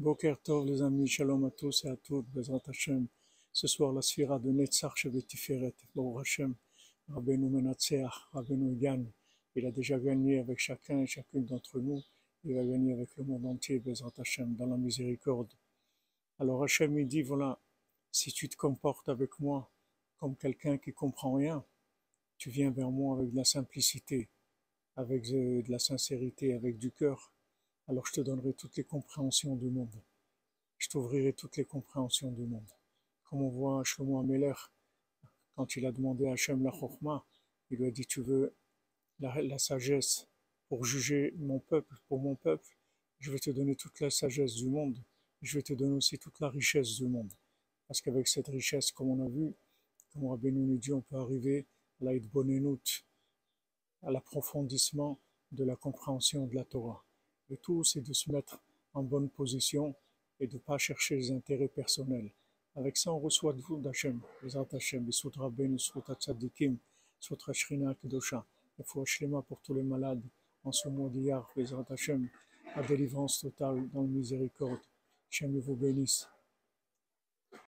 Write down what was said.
Boker Tov, les amis, shalom à tous et à toutes, Bezrat Hashem. Ce soir, la sphira de Netzach Shebetiferet, Baruch Hashem, Rabbeinu Menatseach, Rabbeinu gagne. Il a déjà gagné avec chacun et chacune d'entre nous. Il va gagner avec le monde entier, Bezrat Hashem, dans la miséricorde. Alors Hashem, il dit, voilà, si tu te comportes avec moi comme quelqu'un qui comprend rien, tu viens vers moi avec de la simplicité, avec de la sincérité, avec du cœur, alors je te donnerai toutes les compréhensions du monde. Je t'ouvrirai toutes les compréhensions du monde. Comme on voit Shlomo Ameler, quand il a demandé à Hachem la Chokhmah, il lui a dit Tu veux la, la, sagesse pour juger mon peuple, pour mon peuple, je vais te donner toute la sagesse du monde. Je vais te donner aussi toute la richesse du monde. Parce qu'avec cette richesse, comme on a vu, comme Rabbi nous dit, on peut arriver à l'Aïd à l'approfondissement de la compréhension de la Torah. Le tout, c'est de se mettre en bonne position et de ne pas chercher les intérêts personnels. Avec ça, on reçoit de vous d'Hachem, les Hachem, les Sutra Ben, les Sutra Tzadikim, Sutra Shrina Kedosha, les fois Shlema pour tous les malades, en ce mois d'hier, les Hachem, la délivrance totale dans la miséricorde. Hachem vous bénisse.